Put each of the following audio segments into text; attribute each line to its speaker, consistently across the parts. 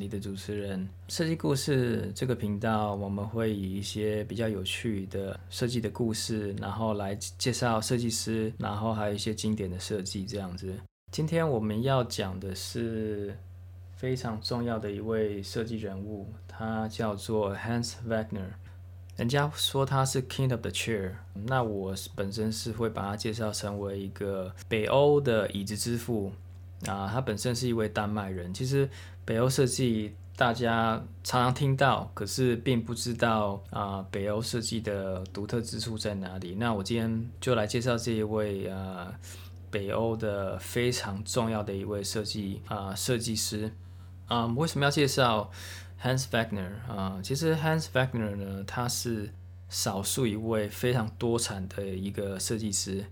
Speaker 1: 你的主持人。设计故事这个频道，我们会以一些比较有趣的设计的故事，然后来介绍设计师，然后还有一些经典的设计这样子。今天我们要讲的是非常重要的一位设计人物，他叫做 Hans Wegner。人家说他是 King of the Chair，那我本身是会把他介绍成为一个北欧的椅子之父啊。他本身是一位丹麦人。其实北欧设计大家常常听到，可是并不知道啊，北欧设计的独特之处在哪里。那我今天就来介绍这一位啊，北欧的非常重要的一位设计啊设计师啊。为什么要介绍？Hans Wegner 啊，其实 Hans Wegner 呢，他是少数一位非常多产的一个设计师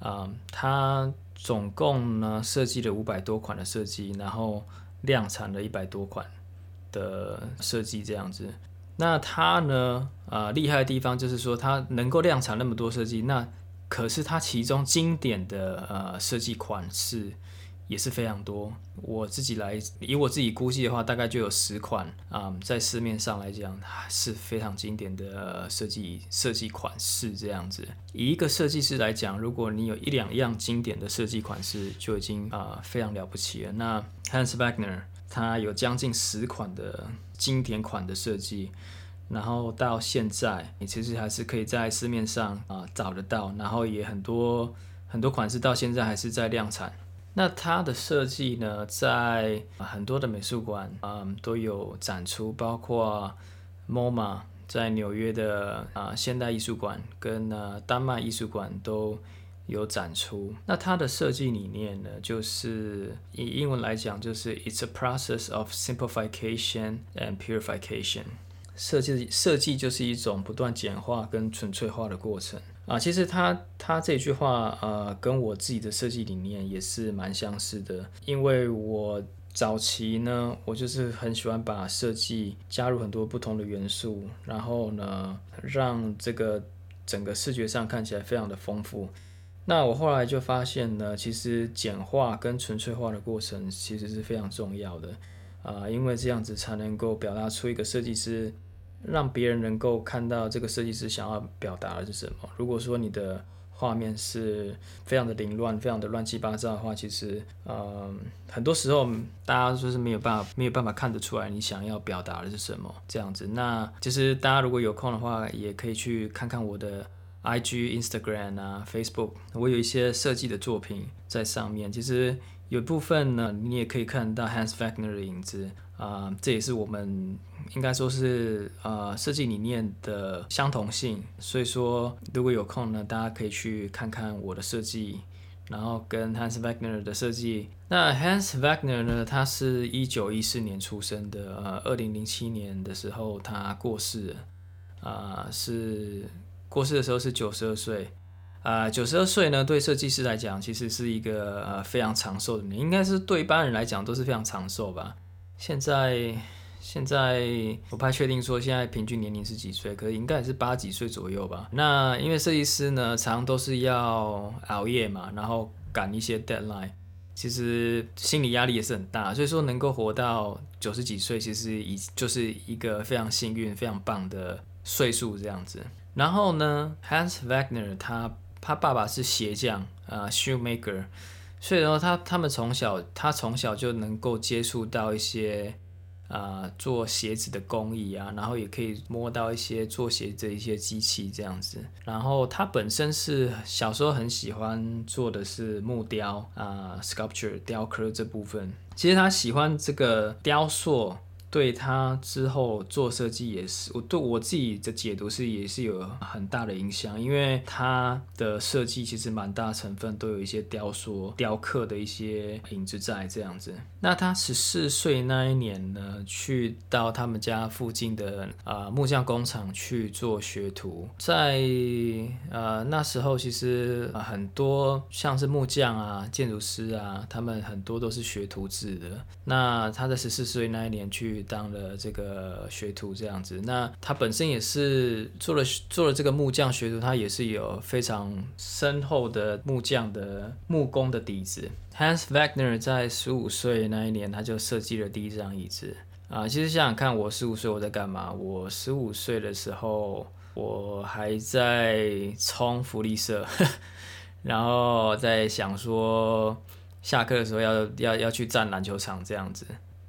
Speaker 1: 啊。他总共呢设计了五百多款的设计，然后量产了一百多款的设计这样子。那它呢啊厉害的地方就是说，它能够量产那么多设计，那可是它其中经典的呃设计款式。也是非常多，我自己来以我自己估计的话，大概就有十款啊、嗯，在市面上来讲是非常经典的设计设计款式这样子。以一个设计师来讲，如果你有一两样经典的设计款式，就已经啊、非常了不起了。那 Hans Wegner 他有将近十款的经典款的设计，然后到现在你其实还是可以在市面上啊、找得到，然后也很多很多款式到现在还是在量产。那它的设计呢，在很多的美术馆，嗯，都有展出，包括 MoMA 在纽约的啊现代艺术馆跟呃丹麦艺术馆都有展出。那它的设计理念呢，就是以英文来讲，就是 It's a process of simplification and purification。设计设计就是一种不断简化跟纯粹化的过程。啊，其实他他这句话，呃，跟我自己的设计理念也是蛮相似的。因为我早期呢，我就是很喜欢把设计加入很多不同的元素，然后呢，让这个整个视觉上看起来非常的丰富。那我后来就发现呢，其实简化跟纯粹化的过程其实是非常重要的，啊，因为这样子才能够表达出一个设计师。让别人能够看到这个设计师想要表达的是什么。如果说你的画面是非常的凌乱、非常的乱七八糟的话，其实，嗯，很多时候大家就是没有办法、没有办法看得出来你想要表达的是什么。这样子，那其实大家如果有空的话，也可以去看看我的 IG、Instagram 啊、Facebook，我有一些设计的作品在上面。其实有部分呢，你也可以看到 Hans Wegner 的影子。啊、这也是我们应该说是呃设计理念的相同性，所以说如果有空呢，大家可以去看看我的设计，然后跟 Hans Wegner 的设计。那 Hans Wegner 呢，他是一九一四年出生的，呃，二零零七年的时候他过世了，啊、是过世的时候是九十二岁，啊、九十二岁呢，对设计师来讲其实是一个呃非常长寿的年，应该是对一般人来讲都是非常长寿吧。现在，现在我不太确定说现在平均年龄是几岁，可是应该也是八几岁左右吧。那因为设计师呢，常常都是要熬夜嘛，然后赶一些 deadline，其实心理压力也是很大。所以说能够活到九十几岁，其实已就是一个非常幸运、非常棒的岁数这样子。然后呢，Hans Wagner 他他爸爸是鞋匠啊、呃、shoemaker。所以说他他们从小他从小就能够接触到一些啊、做鞋子的工艺啊，然后也可以摸到一些做鞋子的一些机器这样子。然后他本身是小时候很喜欢做的是木雕啊、sculpture 雕刻这部分。其实他喜欢这个雕塑。对他之后做设计也是，我对我自己的解读是也是有很大的影响，因为他的设计其实蛮大成分都有一些雕塑、雕刻的一些影子在这样子。那他十四岁那一年呢，去到他们家附近的啊、木匠工厂去做学徒，在呃那时候其实、呃、很多像是木匠啊、建筑师啊，他们很多都是学徒制的。那他在十四岁那一年去。当了这个学徒这样子，那他本身也是做了做了这个木匠学徒，他也是有非常深厚的木匠的木工的底子。Hans Wegner 在十五岁那一年，他就设计了第一张椅子。啊。其实想想看，我十五岁我在干嘛？我十五岁的时候，我还在冲福利社，然后在想说，下课的时候要要要去站篮球场这样子。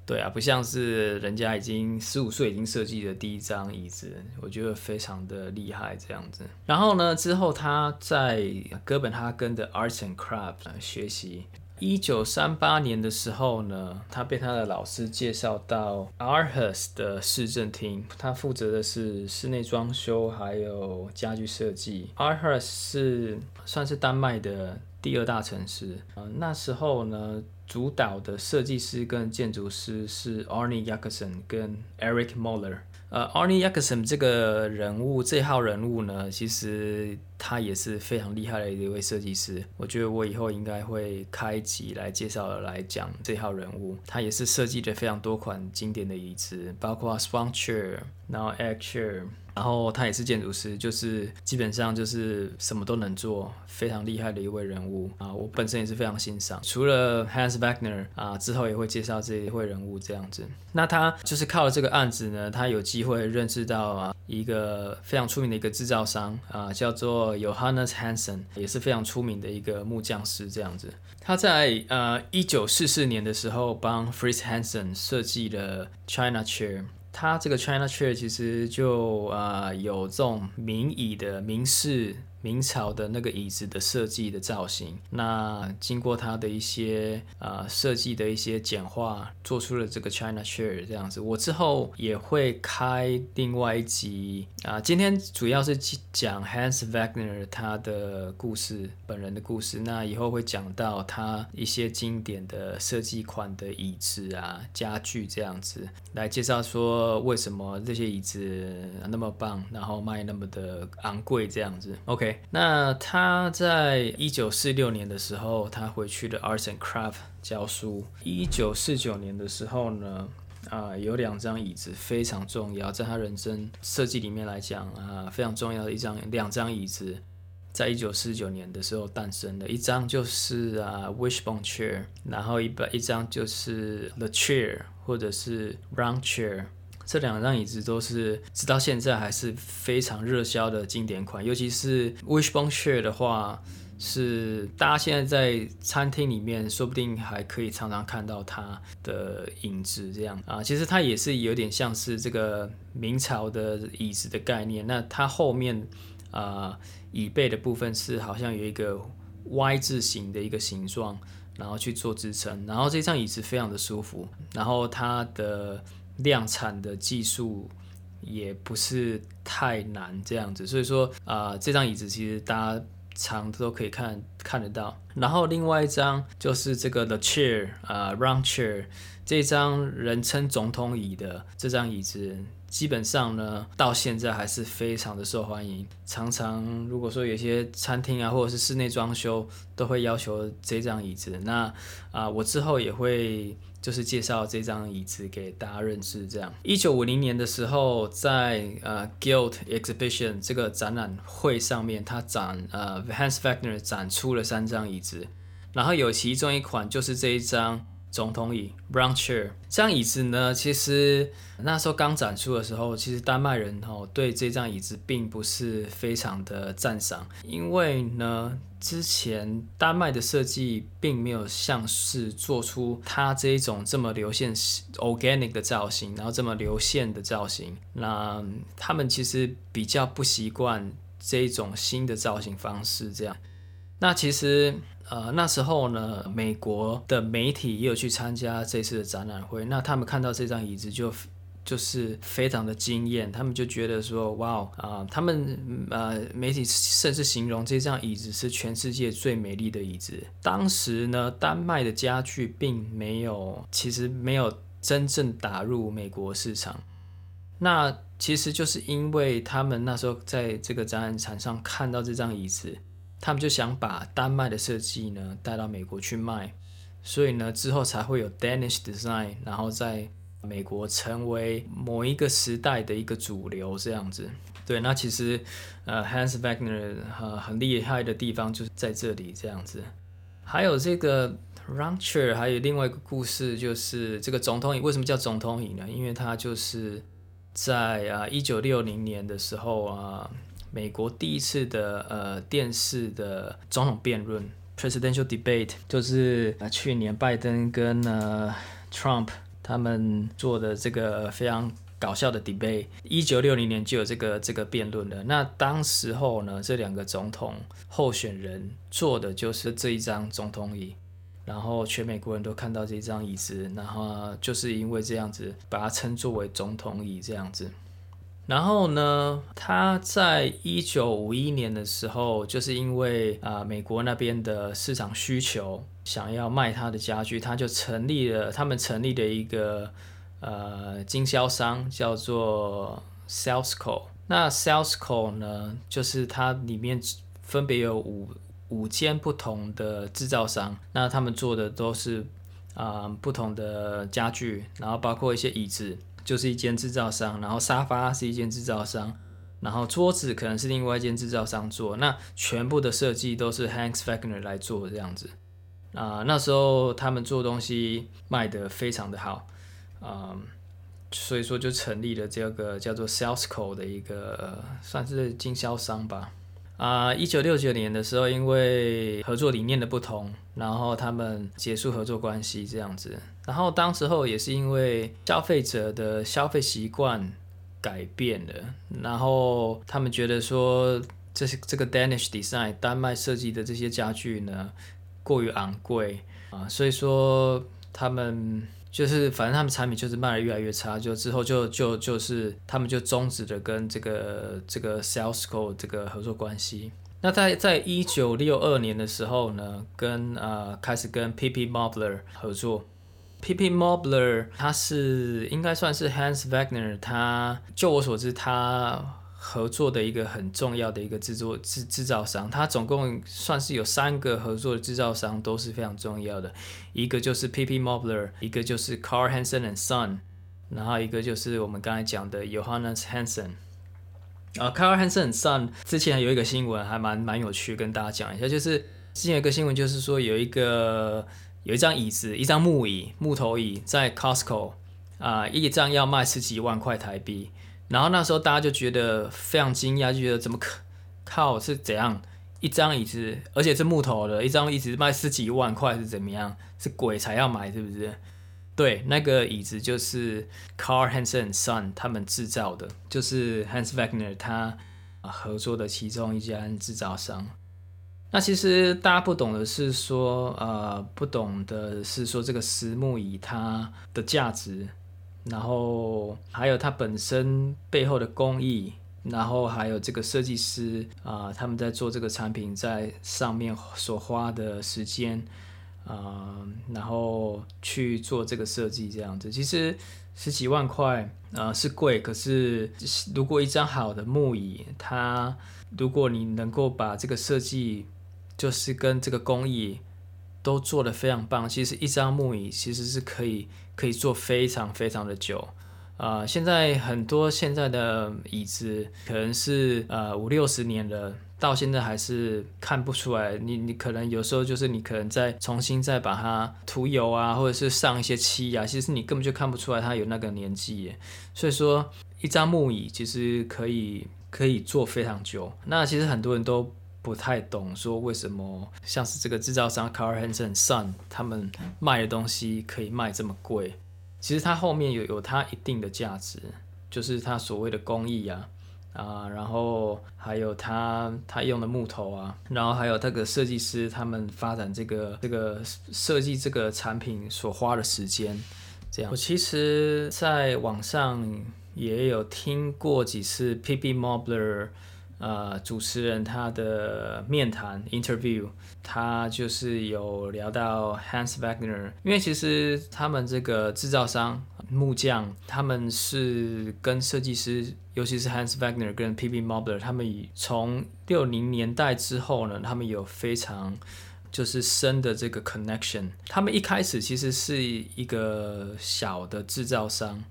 Speaker 1: 对啊，不像是人家已经十五岁已经设计的第一张椅子，我觉得非常的厉害这样子。然后呢，之后他在哥本哈根的 Arts and Crafts 学习。一九三八年的时候呢，他被他的老师介绍到 Aarhus 的市政厅，他负责的是室内装修还有家具设计。Aarhus 是算是丹麦的第二大城市。呃，那时候呢，主导的设计师跟建筑师是 Arne Jacobsen 跟 Eric Møller。呃，Arne Jacobsen 这个人物，这号人物呢，其实他也是非常厉害的一位设计师。我觉得我以后应该会开集来介绍来讲这号人物。他也是设计了非常多款经典的椅子，包括 Swan Chair，然后 Egg Chair。然后他也是建筑师，就是基本上就是什么都能做，非常厉害的一位人物啊！我本身也是非常欣赏。除了 Hans Wagner 啊，之后也会介绍这一位人物这样子。那他就是靠了这个案子呢，他有机会认识到啊一个非常出名的一个制造商啊，叫做 Johannes Hansen，也是非常出名的一个木匠师这样子。他在呃一九四四年的时候帮 Fritz Hansen 设计了 China Chair。它这个 China Chair 其实就啊、有这种明椅的民事。明朝的那个椅子的设计的造型，那经过它的一些呃设计的一些简化，做出了这个 China Chair 这样子。我之后也会开另外一集啊、今天主要是讲 Hans Wagner 他的故事，本人的故事。那以后会讲到他一些经典的设计款的椅子啊、家具这样子，来介绍说为什么这些椅子那么棒，然后卖那么的昂贵这样子。OK。那他在一九四六年的时候，他回去了 Arts and Craft 教书。一九四九年的时候呢，啊、呃，有两张椅子非常重要，在他人生设计里面来讲啊、呃，非常重要的一张两张椅子，在一九四九年的时候诞生的。一张就是啊 Wishbone Chair，然后一一张就是 The Chair 或者是 Round Chair。这两张椅子都是直到现在还是非常热销的经典款，尤其是 Wishbone Chair 的话，是大家现在在餐厅里面说不定还可以常常看到它的影子这样啊。其实它也是有点像是这个明朝的椅子的概念。那它后面啊椅背的部分是好像有一个 Y 字形的一个形状，然后去做支撑。然后这张椅子非常的舒服，然后它的。量产的技术也不是太难，这样子，所以说啊、这张椅子其实大家常都可以看看得到。然后另外一张就是这个 The Chair 啊、呃，Round Chair 这张人称总统椅的这张椅子，基本上呢到现在还是非常的受欢迎。常常如果说有些餐厅啊，或者是室内装修，都会要求这张椅子。那啊、我之后也会。就是介绍这张椅子给大家认识。这样，一九五零年的时候，在呃 guilt Exhibition 这个展览会上面，他展呃 Hans Wagner 展出了三张椅子，然后有其中一款就是这一张。总统椅 （Brown Chair 这张椅子呢，其实那时候刚展出的时候，其实丹麦人哦对这张椅子并不是非常的赞赏，因为呢之前丹麦的设计并没有像是做出它这一种这么流线 organic 的造型，然后这么流线的造型，那他们其实比较不习惯这一种新的造型方式，这样，那其实。呃，那时候呢，美国的媒体也有去参加这次的展览会。那他们看到这张椅子就就是非常的惊艳，他们就觉得说，哇哦，啊，他们呃媒体甚至形容这张椅子是全世界最美丽的椅子。当时呢，丹麦的家具并没有，其实没有真正打入美国市场。那其实就是因为他们那时候在这个展览场上看到这张椅子。他们就想把丹麦的设计呢带到美国去卖，所以呢之后才会有 Danish Design，然后在美国成为某一个时代的一个主流这样子。对，那其实呃 Hans Wagner 很很厉害的地方就是在这里这样子。还有这个 Rancher 还有另外一个故事，就是这个总统椅为什么叫总统椅呢？因为它就是在啊一九六零年的时候啊，美国第一次的呃电视的总统辩论 （presidential debate） 就是啊去年拜登跟呃 Trump 他们做的这个非常搞笑的 debate。一九六零年就有这个这个辩论了。那当时候呢，这两个总统候选人坐的就是这一张总统椅。然后全美国人都看到这张椅子，然后就是因为这样子，把它称作为总统椅这样子。然后呢，他在一九五一年的时候，就是因为啊、美国那边的市场需求，想要卖他的家具，他就成立了，他们成立的一个呃经销商，叫做 Salesco。那 Salesco 呢，就是它里面分别有五。五间不同的制造商，那他们做的都是啊、不同的家具，然后包括一些椅子，就是一间制造商，然后沙发是一间制造商，然后桌子可能是另外一间制造商做，那全部的设计都是 Hans Wegner 来做这样子啊、那时候他们做东西卖得非常的好啊、所以说就成立了这个叫做 Salesco 的一个、算是经销商吧。啊，一九六九年的时候，因为合作理念的不同，然后他们结束合作关系这样子。然后当时候也是因为消费者的消费习惯改变了，然后他们觉得说，这些这个 Danish Design 丹麦设计的这些家具呢，过于昂贵啊，所以说他们。就是反正他们产品就是卖的越来越差，就之后就就就是他们就终止了跟这个这个 Salesco 这个合作关系。那在在一九六二年的时候呢，跟呃开始跟 P.P. Mobler 合作。P.P. Mobler 他是应该算是 Hans Wegner，他就我所知他。合作的一个很重要的一个制作制制造商，它总共算是有三个合作的制造商都是非常重要的，一个就是 P.P. Mobler，一个就是 Carl Hansen and Son，然后一个就是我们刚才讲的 Johannes Hansen。啊，Carl Hansen son 之前有一个新闻还蛮蛮有趣，跟大家讲一下，就是之前有个新闻就是说有一个有一张椅子，一张木椅木头椅在 Costco 啊，一张要卖十几万块台币。然后那时候大家就觉得非常惊讶，就觉得怎么可靠是怎样一张椅子，而且是木头的，一张椅子卖十几万块是怎么样？是鬼才要买是不是？对，那个椅子就是 Carl Hansen Son 他们制造的，就是 Hans Wegner 他合作的其中一家制造商。那其实大家不懂的是说，呃，不懂的是说这个实木椅它的价值。然后还有它本身背后的工艺，然后还有这个设计师啊、他们在做这个产品在上面所花的时间啊、然后去做这个设计这样子，其实十几万块啊、呃、是贵，可是如果一张好的木椅，它如果你能够把这个设计就是跟这个工艺都做得非常棒，其实一张木椅其实是可以。可以坐非常非常的久，啊、现在很多现在的椅子可能是呃五六十年了，到现在还是看不出来。你你可能有时候就是你可能再重新再把它涂油啊，或者是上一些漆啊，其实你根本就看不出来它有那个年纪耶。所以说，一张木椅其实可以可以坐非常久。那其实很多人都不太懂，说为什么像是这个制造商 Carl Hansen Son 他们卖的东西可以卖这么贵？其实它后面有有它一定的价值，就是它所谓的工艺啊啊，然后还有他他用的木头啊，然后还有这个设计师他们发展这个这个设计这个产品所花的时间，这样。我其实在网上也有听过几次 P.P. Mobler。呃，主持人他的面谈 interview，他就是有聊到 Hans Wagner，因为其实他们这个制造商木匠，他们是跟设计师，尤其是 Hans Wegner 跟 P.P. Mobler，他们从六零年代之后呢，他们有非常就是深的这个 connection。他们一开始其实是一个小的制造商。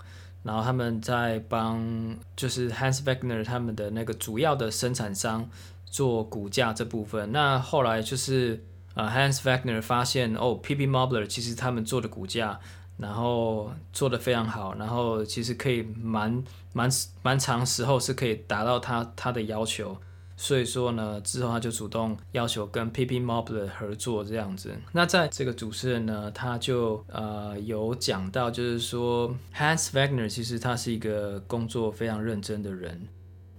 Speaker 1: 然后他们在帮就是 Hans Wegner 他们的那个主要的生产商做骨架这部分。那后来就是呃 Hans Wagner 发现哦，PP Mobler 其实他们做的骨架，然后做的非常好，然后其实可以蛮蛮蛮长时候是可以达到他他的要求。所以说呢，之后他就主动要求跟 PP Mobler 合作这样子。那在这个主持人呢，他就呃有讲到，就是说 Hans Wagner 其实他是一个工作非常认真的人，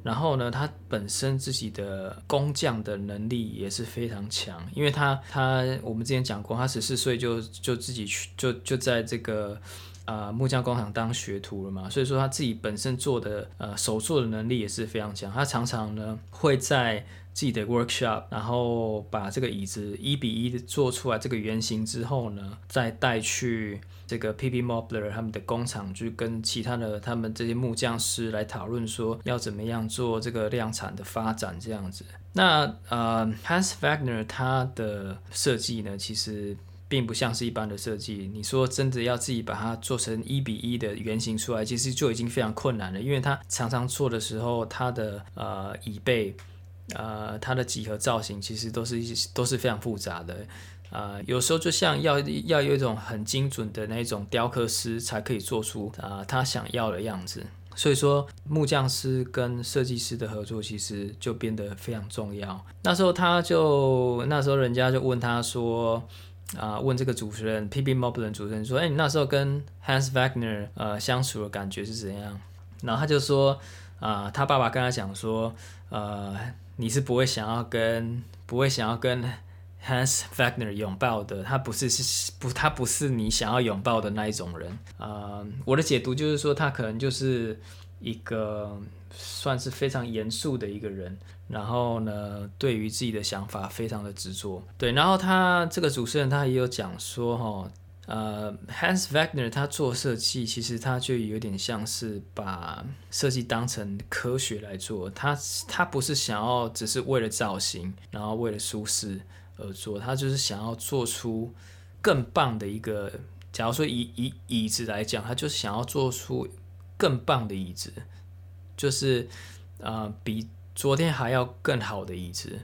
Speaker 1: 然后呢，他本身自己的工匠的能力也是非常强，因为他他我们之前讲过，他十四岁就就自己去就就在这个。啊、呃，木匠工厂当学徒了嘛，所以说他自己本身做的呃手做的能力也是非常强。他常常呢会在自己的 workshop，然后把这个椅子一比一的做出来这个原型之后呢，再带去这个 PP Mobler 他们的工厂去跟其他的他们这些木匠师来讨论说要怎么样做这个量产的发展这样子。那呃 Hans Wagner 他的设计呢，其实。并不像是一般的设计，你说真的要自己把它做成一比一的原型出来，其实就已经非常困难了。因为它常常做的时候，它的呃椅背，呃它的几何造型，其实都是一都是非常复杂的。呃，有时候就像要要有一种很精准的那种雕刻师才可以做出啊、他想要的样子。所以说木匠师跟设计师的合作其实就变得非常重要。那时候他就那时候人家就问他说。啊，问这个主持人 P. B. Mobler 主持人说：“哎，你那时候跟 Hans Wagner 呃相处的感觉是怎样？”然后他就说：“啊，他爸爸跟他讲说，呃，你是不会想要跟不会想要跟 Hans Wagner 拥抱的，他不是是不他不是你想要拥抱的那一种人。啊，我的解读就是说，他可能就是一个算是非常严肃的一个人。”然后呢，对于自己的想法非常的执着。对，然后他这个主持人他也有讲说，哈，呃，Hans Wagner 他做设计，其实他就有点像是把设计当成科学来做。他他不是想要只是为了造型，然后为了舒适而做，他就是想要做出更棒的一个。假如说以以椅子来讲，他就是想要做出更棒的椅子，就是呃比。昨天还要更好的椅子，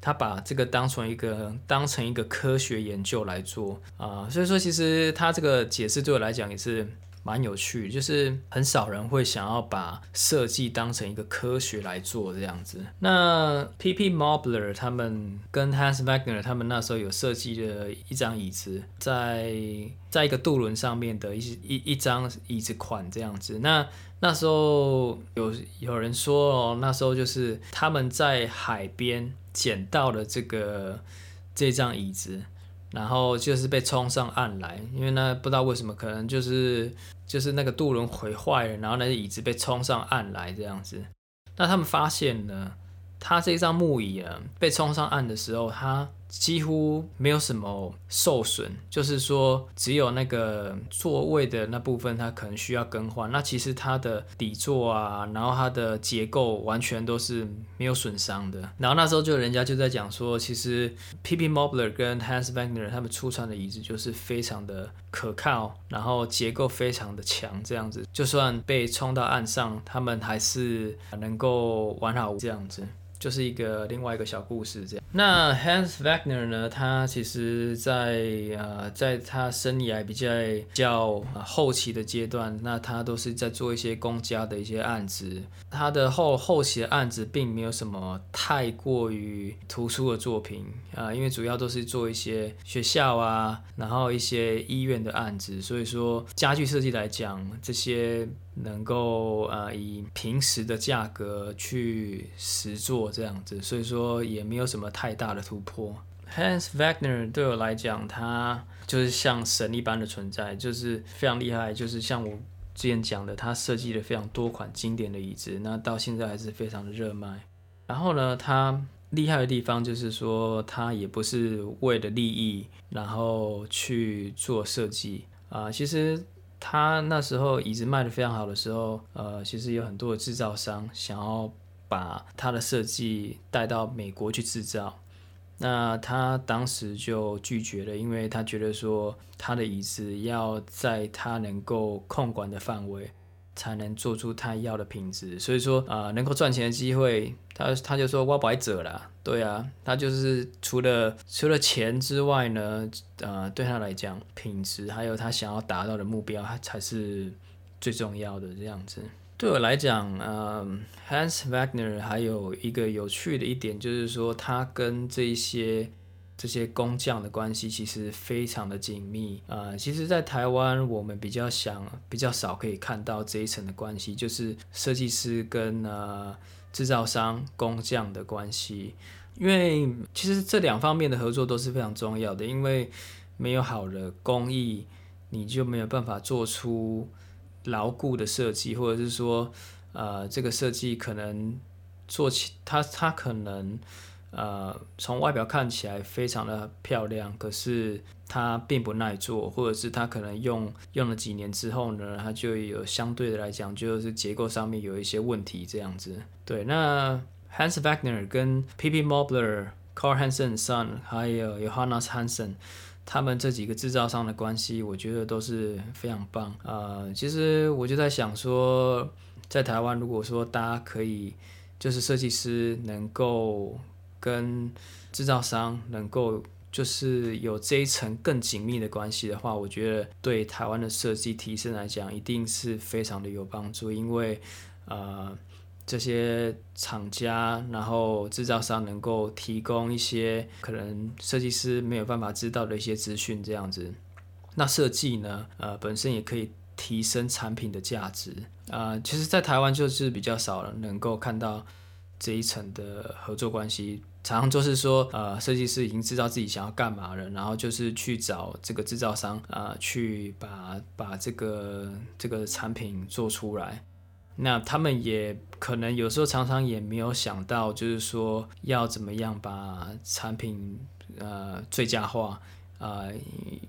Speaker 1: 他把这个当成一个当成一个科学研究来做啊，所以说其实他这个解释对我来讲也是蛮有趣，就是很少人会想要把设计当成一个科学来做这样子。那 PP Mobler 他们跟 Hans Wagner 他们那时候有设计了一张椅子，在在一个渡轮上面的一一一张椅子款这样子。那那时候有有人说哦，那时候就是他们在海边捡到了这个这张椅子，然后就是被冲上岸来，因为呢不知道为什么，可能就是就是那个渡轮毁坏了，然后那个椅子被冲上岸来这样子。那他们发现呢，他这张木椅啊被冲上岸的时候，他。几乎没有什么受损，就是说只有那个座位的那部分，它可能需要更换。那其实它的底座啊，然后它的结构完全都是没有损伤的。然后那时候就人家就在讲说，其实 PP Mobler 跟 Hans Wagner 他们出产的椅子就是非常的可靠，然后结构非常的强，这样子就算被冲到岸上，他们还是能够完好这样子。就是一个另外一个小故事这样。那 Hans Wagner 呢？他其实在呃，在他生涯比较较后期的阶段，那他都是在做一些公家的一些案子。他的后后期的案子并没有什么太过于突出的作品啊，因为主要都是做一些学校啊，然后一些医院的案子。所以说，家具设计来讲，这些。能够呃以平时的价格去实做这样子，所以说也没有什么太大的突破。Hans Wagner 对我来讲，他就是像神一般的存在，就是非常厉害。就是像我之前讲的，他设计了非常多款经典的椅子，那到现在还是非常的热卖。然后呢，他厉害的地方就是说，他也不是为了利益然后去做设计啊、其实。他那时候椅子卖得非常好的时候，呃，其实有很多的制造商想要把他的设计带到美国去制造，那他当时就拒绝了，因为他觉得说他的椅子要在他能够控管的范围，才能做出他要的品质。所以说，啊、能够赚钱的机会，他他就说我不爱走了。对啊，他就是除了除了钱之外呢，呃，对他来讲，品质还有他想要达到的目标，才是最重要的这样子。对我来讲，呃，Hans Wagner 还有一个有趣的一点，就是说他跟这一些这些工匠的关系其实非常的紧密。呃，其实，在台湾我们比较想比较少可以看到这一层的关系，就是设计师跟呃制造商工匠的关系。因为其实这两方面的合作都是非常重要的，因为没有好的工艺，你就没有办法做出。牢固的设计，或者是说，呃，这个设计可能做起它，它可能呃从外表看起来非常的漂亮，可是它并不耐做，或者是它可能用用了几年之后呢，它就有相对的来讲，就是结构上面有一些问题这样子。对，那 Hans Wagner 跟 P.P. Mobler、Carl Hansen Son 还有 Johannes Hansen。他们这几个制造商的关系，我觉得都是非常棒。呃，其实我就在想说，在台湾，如果说大家可以，就是设计师能够跟制造商能够就是有这一层更紧密的关系的话，我觉得对台湾的设计提升来讲，一定是非常的有帮助，因为呃。这些厂家，然后制造商能够提供一些可能设计师没有办法知道的一些资讯，这样子。那设计呢，呃，本身也可以提升产品的价值。啊、呃，其实，在台湾就是比较少了能够看到这一层的合作关系。常常就是说，呃，设计师已经知道自己想要干嘛了，然后就是去找这个制造商，啊、去把把这个这个产品做出来。那他们也可能有时候常常也没有想到，就是说要怎么样把产品呃最佳化啊、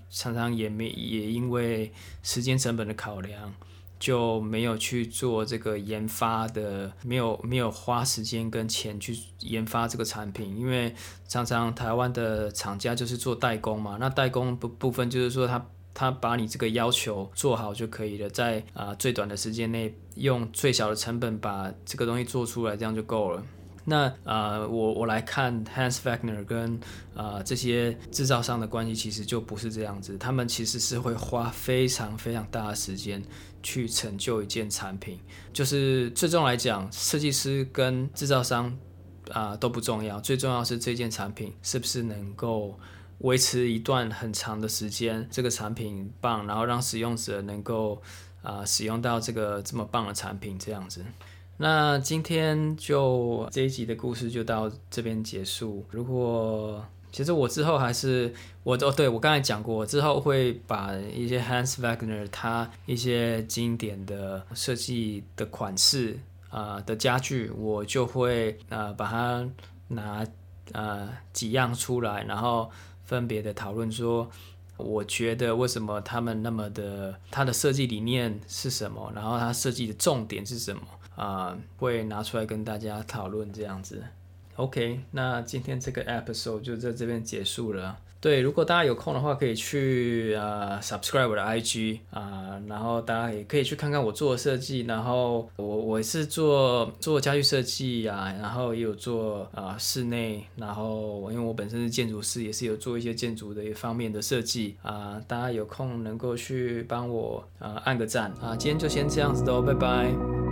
Speaker 1: 常常也没也因为时间成本的考量，就没有去做这个研发的，没有没有花时间跟钱去研发这个产品，因为常常台湾的厂家就是做代工嘛，那代工部部分就是说他。他把你这个要求做好就可以了，在啊、最短的时间内，用最小的成本把这个东西做出来，这样就够了。那啊、呃，我我来看 Hans Wagner 跟啊、呃、这些制造商的关系，其实就不是这样子。他们其实是会花非常非常大的时间去成就一件产品。就是最终来讲，设计师跟制造商啊、都不重要，最重要是这件产品是不是能够。维持一段很长的时间，这个产品棒，然后让使用者能够啊、使用到这个这么棒的产品，这样子。那今天就这一集的故事就到这边结束。如果其实我之后还是我哦，对，我刚才讲过，之后会把一些 Hans Wagner 他一些经典的设计的款式啊、的家具，我就会、呃、把它拿、呃、几样出来，然后。分别的讨论说，我觉得为什么他们那么的，他的设计理念是什么，然后他设计的重点是什么啊、呃？会拿出来跟大家讨论这样子。OK，那今天这个 episode 就在这边结束了。对，如果大家有空的话，可以去呃 subscribe 我的 IG 啊、然后大家也可以去看看我做的设计。然后我我是做做家具设计啊，然后也有做啊、室内，然后因为我本身是建筑师，也是有做一些建筑的一方面的设计啊、大家有空能够去帮我啊、按个赞啊。今天就先这样子喽，拜拜。